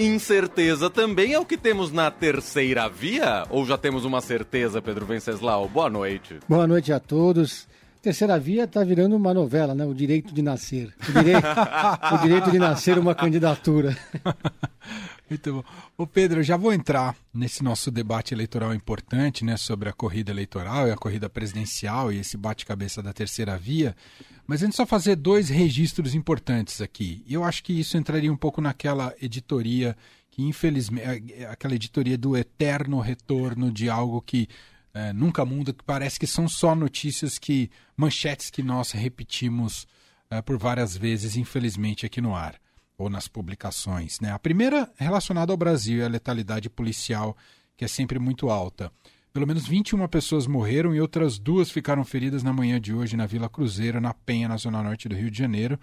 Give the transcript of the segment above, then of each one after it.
Incerteza também é o que temos na terceira via? Ou já temos uma certeza, Pedro Venceslau? Boa noite. Boa noite a todos. Terceira via está virando uma novela, né? O direito de nascer. O direito, o direito de nascer uma candidatura. Muito bom. Ô Pedro, eu já vou entrar nesse nosso debate eleitoral importante, né, sobre a corrida eleitoral e a corrida presidencial e esse bate-cabeça da terceira via. Mas antes só fazer dois registros importantes aqui. Eu acho que isso entraria um pouco naquela editoria que infelizmente é, aquela editoria do eterno retorno de algo que é, nunca muda, que parece que são só notícias que manchetes que nós repetimos é, por várias vezes, infelizmente, aqui no ar ou nas publicações. Né? A primeira relacionada ao Brasil é a letalidade policial, que é sempre muito alta. Pelo menos 21 pessoas morreram e outras duas ficaram feridas na manhã de hoje na Vila Cruzeiro, na Penha, na zona norte do Rio de Janeiro,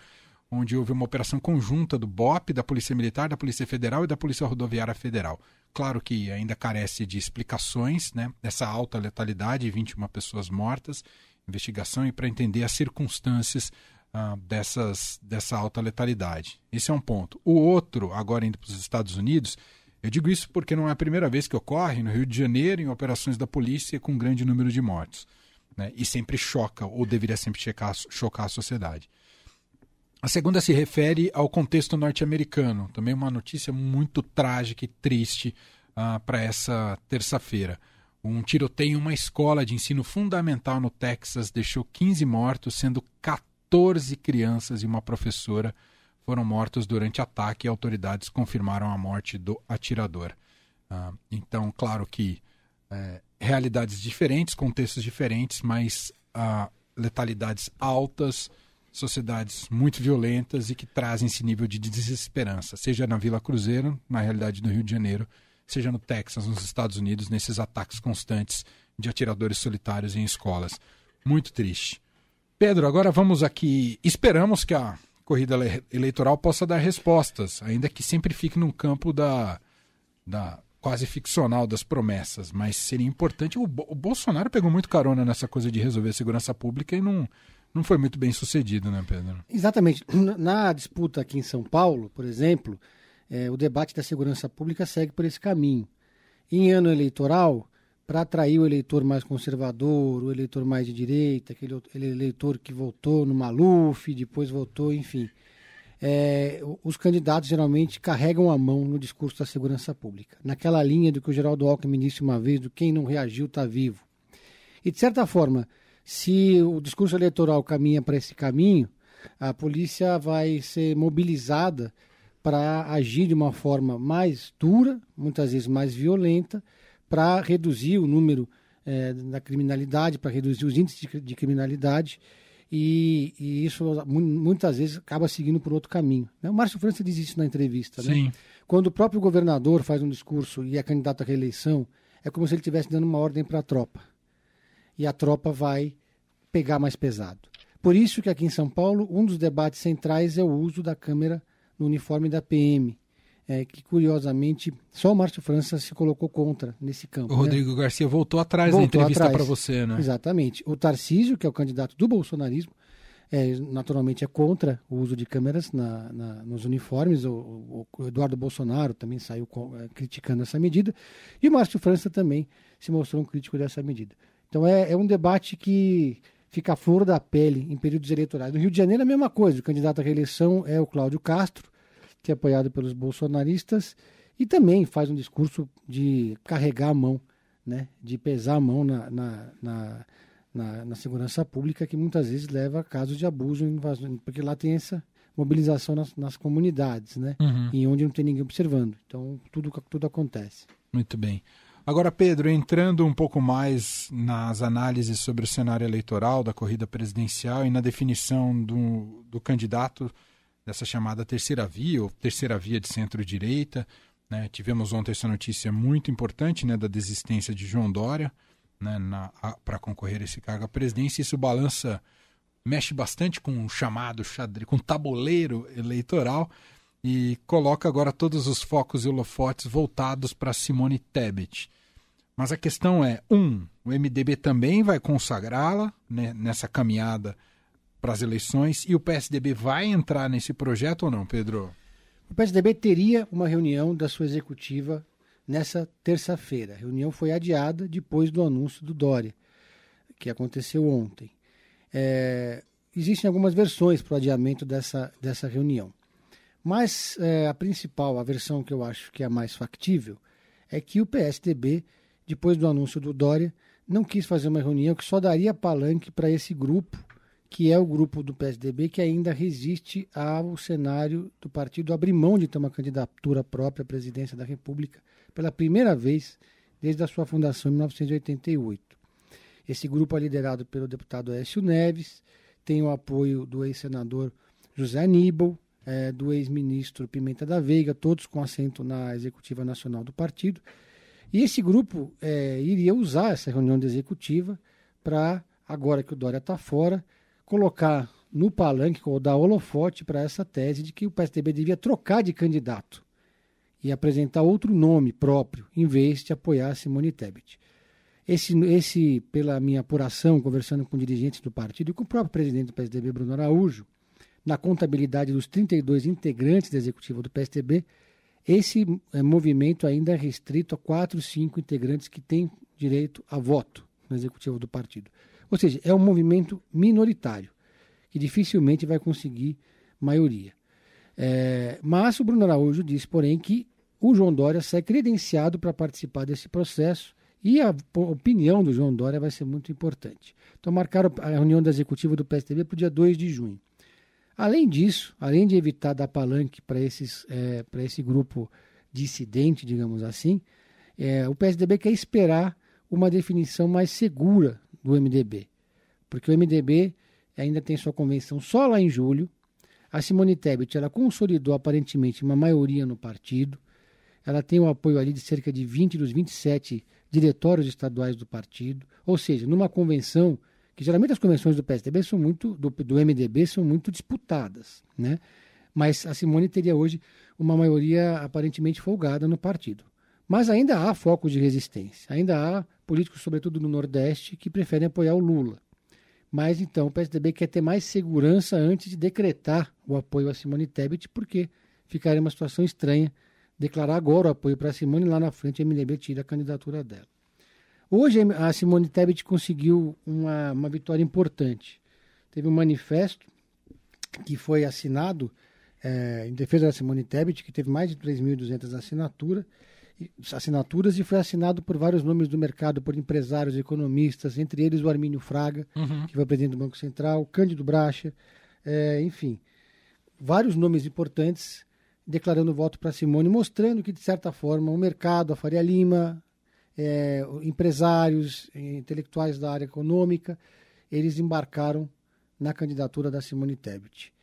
onde houve uma operação conjunta do BOP, da Polícia Militar, da Polícia Federal e da Polícia Rodoviária Federal. Claro que ainda carece de explicações né, dessa alta letalidade, 21 pessoas mortas, investigação e para entender as circunstâncias ah, dessas, dessa alta letalidade. Esse é um ponto. O outro, agora indo para os Estados Unidos, eu digo isso porque não é a primeira vez que ocorre no Rio de Janeiro em operações da polícia com um grande número de mortos. Né? E sempre choca, ou deveria sempre checar, chocar a sociedade. A segunda se refere ao contexto norte-americano, também uma notícia muito trágica e triste uh, para essa terça-feira. Um tiroteio em uma escola de ensino fundamental no Texas deixou 15 mortos, sendo 14 14 crianças e uma professora foram mortos durante ataque e autoridades confirmaram a morte do atirador. Ah, então, claro que é, realidades diferentes, contextos diferentes, mas ah, letalidades altas, sociedades muito violentas e que trazem esse nível de desesperança, seja na Vila Cruzeiro, na realidade do Rio de Janeiro, seja no Texas, nos Estados Unidos, nesses ataques constantes de atiradores solitários em escolas. Muito triste. Pedro, agora vamos aqui. Esperamos que a corrida eleitoral possa dar respostas, ainda que sempre fique num campo da, da quase ficcional das promessas, mas seria importante. O, o Bolsonaro pegou muito carona nessa coisa de resolver a segurança pública e não, não foi muito bem sucedido, né, Pedro? Exatamente. Na disputa aqui em São Paulo, por exemplo, é, o debate da segurança pública segue por esse caminho. Em ano eleitoral, para atrair o eleitor mais conservador, o eleitor mais de direita, aquele, eleitor que votou no Maluf, depois votou, enfim. É, os candidatos geralmente carregam a mão no discurso da segurança pública, naquela linha do que o Geraldo Alckmin disse uma vez, do quem não reagiu está vivo. E de certa forma, se o discurso eleitoral caminha para esse caminho, a polícia vai ser mobilizada para agir de uma forma mais dura, muitas vezes mais violenta, para reduzir o número é, da criminalidade, para reduzir os índices de, de criminalidade, e, e, isso muitas vezes acaba seguindo por outro caminho. Né? O Márcio França diz isso na entrevista. Né? Quando o próprio governador faz um discurso e é candidato à reeleição, é como se ele estivesse dando uma ordem para a tropa. E a tropa vai pegar mais pesado. Por isso que aqui em São Paulo, um dos debates centrais é o uso da câmera no uniforme da PM é, que curiosamente só o Márcio França se colocou contra nesse campo. O né? Rodrigo Garcia voltou atrás voltou na entrevista para você, né? Exatamente. O Tarcísio, que é o candidato do bolsonarismo, é, naturalmente é contra o uso de câmeras na, na, nos uniformes. O, o, Eduardo Bolsonaro também saiu com, é, criticando essa medida. E o Márcio França também se mostrou um crítico dessa medida. Então é, é um debate que fica a flor da pele em períodos eleitorais. No Rio de Janeiro é a mesma coisa. O candidato à reeleição é o Cláudio Castro que é apoiado pelos bolsonaristas e também faz um discurso de carregar a mão, né, de pesar a mão na, na, na, na, na segurança pública, que muitas vezes leva a casos de abuso, invasão, porque lá tem essa mobilização nas, nas comunidades, né, uhum. em onde não tem ninguém observando. Então, tudo, tudo acontece. Muito bem. Agora, Pedro, entrando um pouco mais nas análises sobre o cenário eleitoral da corrida presidencial e na definição do, do candidato dessa chamada terceira via, ou terceira via de centro-direita. Né? Tivemos ontem essa notícia muito importante né, da desistência de João Dória né, para concorrer a esse cargo à presidência. Isso balança, mexe bastante com o chamado xadrez, com o tabuleiro eleitoral e coloca agora todos os focos e holofotes voltados para Simone Tebet. Mas a questão é, um, o MDB também vai consagrá-la né, nessa caminhada para as eleições e o PSDB vai entrar nesse projeto ou não, Pedro? O PSDB teria uma reunião da sua executiva nessa terça-feira. A reunião foi adiada depois do anúncio do Dória, que aconteceu ontem. É, existem algumas versões para o adiamento dessa, dessa reunião. Mas é, a principal, a versão que eu acho que é a mais factível, é que o PSDB, depois do anúncio do Dória, não quis fazer uma reunião que só daria palanque para esse grupo, que é o grupo do PSDB que ainda resiste ao cenário do partido abrir mão de ter uma candidatura própria à presidência da República pela primeira vez desde a sua fundação em 1988. Esse grupo é liderado pelo deputado Écio Neves, tem o apoio do ex-senador José Aníbal, é, do ex-ministro Pimenta da Veiga, todos com assento na executiva nacional do partido. E esse grupo é, iria usar essa reunião de executiva para, agora que o Dória está fora, colocar no palanque ou dar holofote para essa tese de que o PSDB devia trocar de candidato e apresentar outro nome próprio, em vez de apoiar Simone Tebet. Esse, esse, pela minha apuração, conversando com dirigentes do partido e com o próprio presidente do PSDB, Bruno Araújo, na contabilidade dos 32 integrantes da executiva do PSDB, esse é, movimento ainda é restrito a quatro, cinco integrantes que têm direito a voto na executiva do partido. Ou seja, é um movimento minoritário, que dificilmente vai conseguir maioria. É, mas o Bruno Araújo disse, porém, que o João Dória sai credenciado para participar desse processo e a opinião do João Dória vai ser muito importante. Então, marcaram a reunião da executiva do PSDB para o dia 2 de junho. Além disso, além de evitar dar palanque para é, esse grupo dissidente, digamos assim, é, o PSDB quer esperar uma definição mais segura do MDB. Porque o MDB ainda tem sua convenção só lá em julho. A Simone Tebet ela consolidou aparentemente uma maioria no partido. Ela tem o apoio ali de cerca de 20 dos 27 diretórios estaduais do partido. Ou seja, numa convenção que geralmente as convenções do PSDB são muito, do, do MDB são muito disputadas, né? Mas a Simone teria hoje uma maioria aparentemente folgada no partido. Mas ainda há foco de resistência, ainda há políticos, sobretudo no Nordeste, que preferem apoiar o Lula. Mas então o PSDB quer ter mais segurança antes de decretar o apoio a Simone Tebet, porque ficaria uma situação estranha declarar agora o apoio para a Simone e lá na frente o MDB tira a candidatura dela. Hoje a Simone Tebet conseguiu uma, uma vitória importante. Teve um manifesto que foi assinado é, em defesa da Simone Tebet, que teve mais de 3.200 assinaturas, assinaturas e foi assinado por vários nomes do mercado, por empresários, economistas, entre eles o Armínio Fraga, uhum. que foi presidente do Banco Central, Cândido Bracha, é, enfim, vários nomes importantes declarando voto para Simone, mostrando que, de certa forma, o mercado, a Faria Lima, é, empresários, intelectuais da área econômica, eles embarcaram na candidatura da Simone Tebet.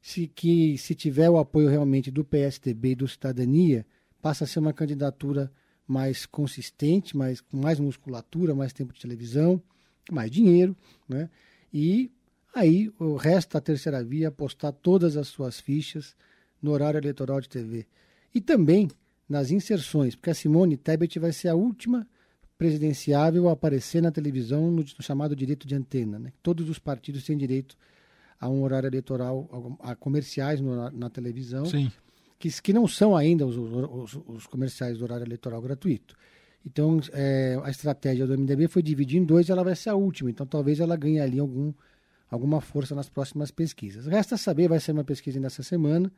Se, que, se tiver o apoio realmente do PSDB e do Cidadania, passa a ser uma candidatura mais consistente, mais, com mais musculatura, mais tempo de televisão, mais dinheiro, né? E aí o resto da terceira via apostar todas as suas fichas no horário eleitoral de TV. E também nas inserções, porque a Simone Tebet vai ser a última presidenciável a aparecer na televisão no, chamado direito de antena. Né? Todos os partidos têm direito a um horário eleitoral, a, comerciais no, na televisão, Sim. Que, que não são ainda os, os, os comerciais do horário eleitoral gratuito. Então, é, a estratégia do MDB foi dividir em dois, ela vai ser a última. Então, talvez ela ganhe ali algum, alguma força nas próximas pesquisas. Resta saber, vai ser uma pesquisa nessa semana,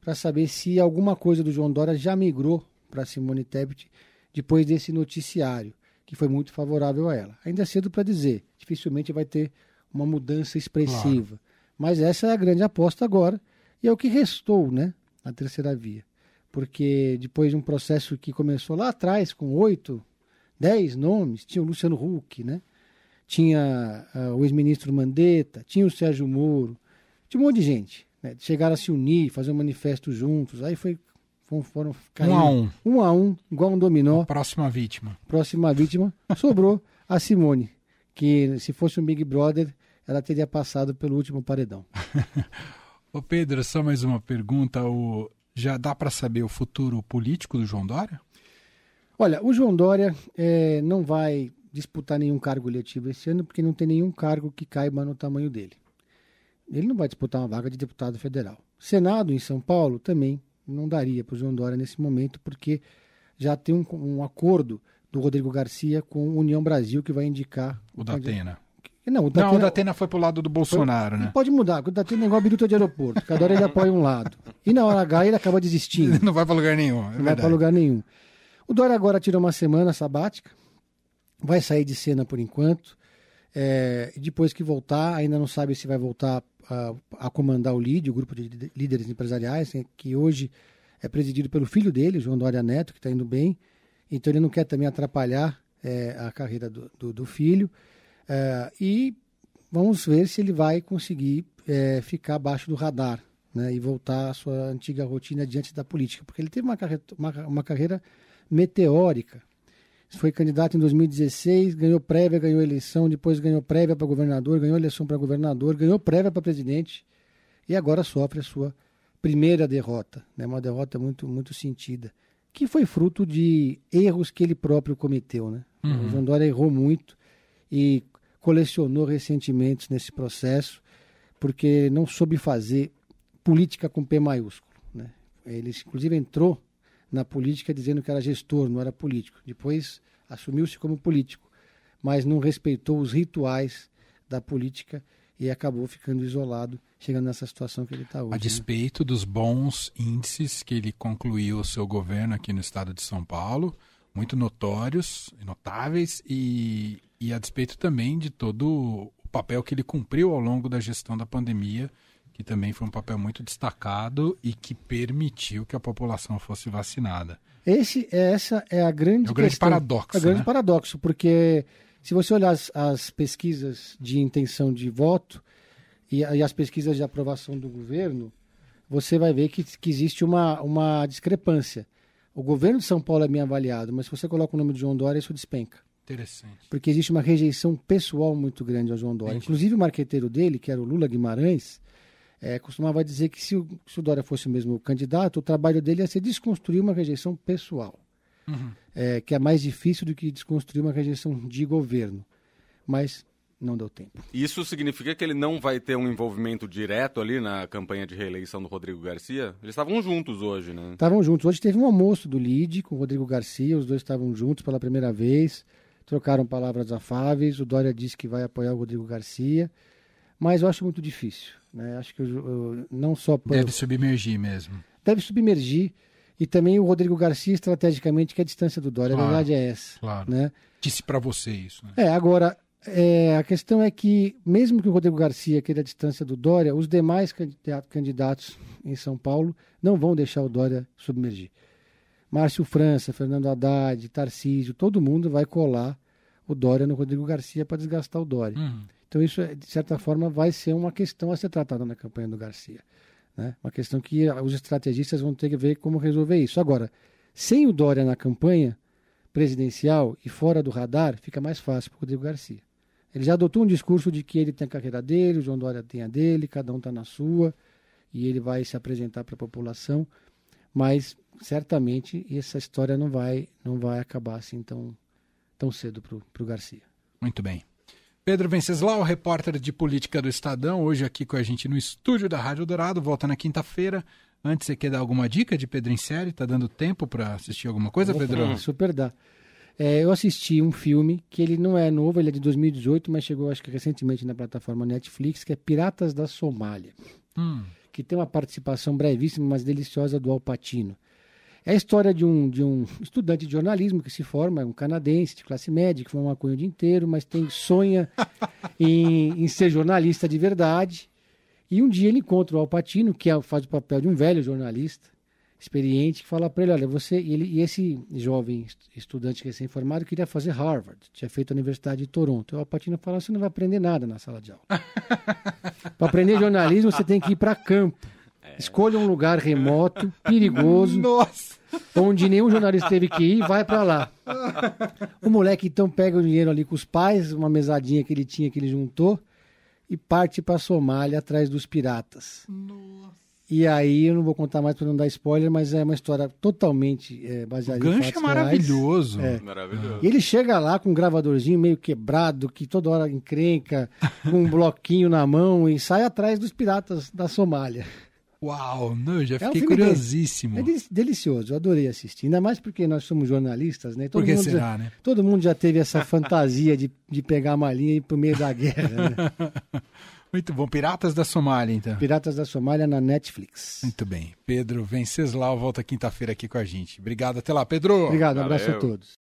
para saber se alguma coisa do João Dória já migrou para Simone Tebet depois desse noticiário, que foi muito favorável a ela. Ainda é cedo para dizer, dificilmente vai ter uma mudança expressiva. Claro. Mas essa é a grande aposta agora, e é o que restou né, na terceira via. Porque depois de um processo que começou lá atrás, com oito, dez nomes, tinha o Luciano Huck, né? tinha uh, o ex-ministro Mandetta, tinha o Sérgio Moro, tinha um monte de gente né, chegaram a se unir, fazer um manifesto juntos. Aí foi foram caindo, um a um. Um a um, igual um dominó. A próxima vítima. Próxima vítima. Sobrou a Simone, que se fosse um Big Brother, ela teria passado pelo último paredão. Ô Pedro, só mais uma pergunta. O... Já dá para saber o futuro político do João Dória? Olha, o João Dória é, não vai disputar nenhum cargo eletivo esse ano, porque não tem nenhum cargo que caiba no tamanho dele. Ele não vai disputar uma vaga de deputado federal. Senado em São Paulo também não daria para o João Dória nesse momento, porque já tem um, um acordo do Rodrigo Garcia com União Brasil que vai indicar o da Atena. Não, o Datena, não, o Datena foi pro lado do Bolsonaro, foi, né? Pode mudar, o Datena é igual a biruta de aeroporto. Cada hora ele apoia um lado. E na hora H ele acaba desistindo. não vai para lugar nenhum. É não verdade. vai para lugar nenhum. O Dória agora tirou uma semana sabática, vai sair de cena por enquanto. É, depois que voltar, ainda não sabe se vai voltar a, a comandar o LID, o grupo de líderes empresariais, né, que hoje é presidido pelo filho dele, João Dória Neto, que está indo bem. Então ele não quer também atrapalhar é, a carreira do, do, do filho. É, e vamos ver se ele vai conseguir é, ficar abaixo do radar né, e voltar à sua antiga rotina diante da política, porque ele teve uma carreira, uma, uma carreira meteórica. Foi candidato em 2016, ganhou prévia, ganhou eleição, depois ganhou prévia para governador, ganhou eleição para governador, ganhou prévia para presidente e agora sofre a sua primeira derrota, né, uma derrota muito, muito sentida, que foi fruto de erros que ele próprio cometeu. Né? Uhum. O João Dória errou muito e colecionou ressentimentos nesse processo, porque não soube fazer política com P maiúsculo. Né? Ele, inclusive, entrou na política dizendo que era gestor, não era político. Depois assumiu-se como político, mas não respeitou os rituais da política e acabou ficando isolado, chegando nessa situação que ele está hoje. A né? despeito né? dos bons índices que ele concluiu o seu governo aqui no estado de São Paulo, muito notórios e notáveis, e, e a despeito também de todo o papel que ele cumpriu ao longo da gestão da pandemia, que também foi um papel muito destacado e que permitiu que a população fosse vacinada. Esse, essa é a grande, é o grande questão, paradoxo. É o grande né? paradoxo, porque se você olhar as, as pesquisas de intenção de voto e, e, as pesquisas de aprovação do governo, você vai ver que, que existe uma, uma discrepância. O governo de São Paulo é bem avaliado, mas se você coloca o nome de João Dória, isso despenca. Interessante. Porque existe uma rejeição pessoal muito grande ao João Dória. Entendi. Inclusive o marqueteiro dele, que era o Lula Guimarães, é, costumava dizer que se o, se o Dória fosse o mesmo candidato, o trabalho dele ia ser desconstruir uma rejeição pessoal. Uhum. É, que é mais difícil do que desconstruir uma rejeição de governo. Mas não deu tempo. Isso significa que ele não vai ter um envolvimento direto ali na campanha de reeleição do Rodrigo Garcia? Eles estavam juntos hoje, né? Estavam juntos. Hoje teve um almoço do LID com o Rodrigo Garcia, os dois estavam juntos pela primeira vez trocaram palavras afáveis. O Dória disse que vai apoiar o Rodrigo Garcia, mas eu acho muito difícil. Né? Acho que eu, eu, não só por... deve submergir mesmo. Deve submergir e também o Rodrigo Garcia estrategicamente que a distância do Dória, claro, a verdade é essa. Claro. Né? Disse para você isso. Né? É agora é, a questão é que mesmo que o Rodrigo Garcia queira a distância do Dória, os demais candidatos em São Paulo não vão deixar o Dória submergir. Márcio França, Fernando Haddad, Tarcísio, todo mundo vai colar o Dória no Rodrigo Garcia para desgastar o Dória. Uhum. Então isso, de certa forma, vai ser uma questão a ser tratada na campanha do Garcia. Né? Uma questão que os estrategistas vão ter que ver como resolver isso. Agora, sem o Dória na campanha presidencial e fora do radar, fica mais fácil para o Rodrigo Garcia. Ele já adotou um discurso de que ele tem a carreira dele, o João Dória tem a dele, cada um está na sua, e ele vai se apresentar para a população, mas certamente essa história não vai, não vai acabar assim tão, tão cedo para o Garcia. Muito bem. Pedro Venceslau, repórter de política do Estadão, hoje aqui com a gente no estúdio da Rádio Dourado, volta na quinta-feira. Antes, você quer dar alguma dica de Pedro em série? Tá dando tempo para assistir alguma coisa, Opa, Pedro? Super dá. É, eu assisti um filme que ele não é novo, ele é de 2018, mas chegou acho que recentemente na plataforma Netflix, que é Piratas da Somália. Hum. Que tem uma participação brevíssima, mas deliciosa do Alpatino. É a história de um, de um estudante de jornalismo que se forma, é um canadense de classe média, que fuma maconha o dia inteiro, mas tem sonha em, em, ser jornalista de verdade. E um dia ele encontra o Alpatino, que é, faz o papel de um velho jornalista, experiente, que fala para ele, olha, você... E, ele, e esse jovem estudante recém-formado queria fazer Harvard, tinha feito a Universidade de Toronto. O Alpatino fala, você não vai aprender nada na sala de aula. para aprender jornalismo, você tem que ir para campo. Escolha um lugar remoto, perigoso. Nossa! Onde nenhum jornalista teve que ir, vai para lá. O moleque então pega o dinheiro ali com os pais, uma mesadinha que ele tinha que ele juntou, e parte para Somália atrás dos piratas. Nossa. E aí, eu não vou contar mais para não dar spoiler, mas é uma história totalmente é, baseada o gancho em é maravilhoso. É. Maravilhoso. E ele chega lá com um gravadorzinho meio quebrado, que toda hora encrenca, com um bloquinho na mão e sai atrás dos piratas da Somália. Uau, não, eu já fiquei é um curiosíssimo. É delicioso, eu adorei assistir. Ainda mais porque nós somos jornalistas, né? Todo Por que será, já, né? Todo mundo já teve essa fantasia de, de pegar a malinha e ir pro meio da guerra, né? Muito bom. Piratas da Somália, então. Piratas da Somália na Netflix. Muito bem. Pedro Venceslau volta quinta-feira aqui com a gente. Obrigado. Até lá, Pedro. Obrigado. Um abraço a todos.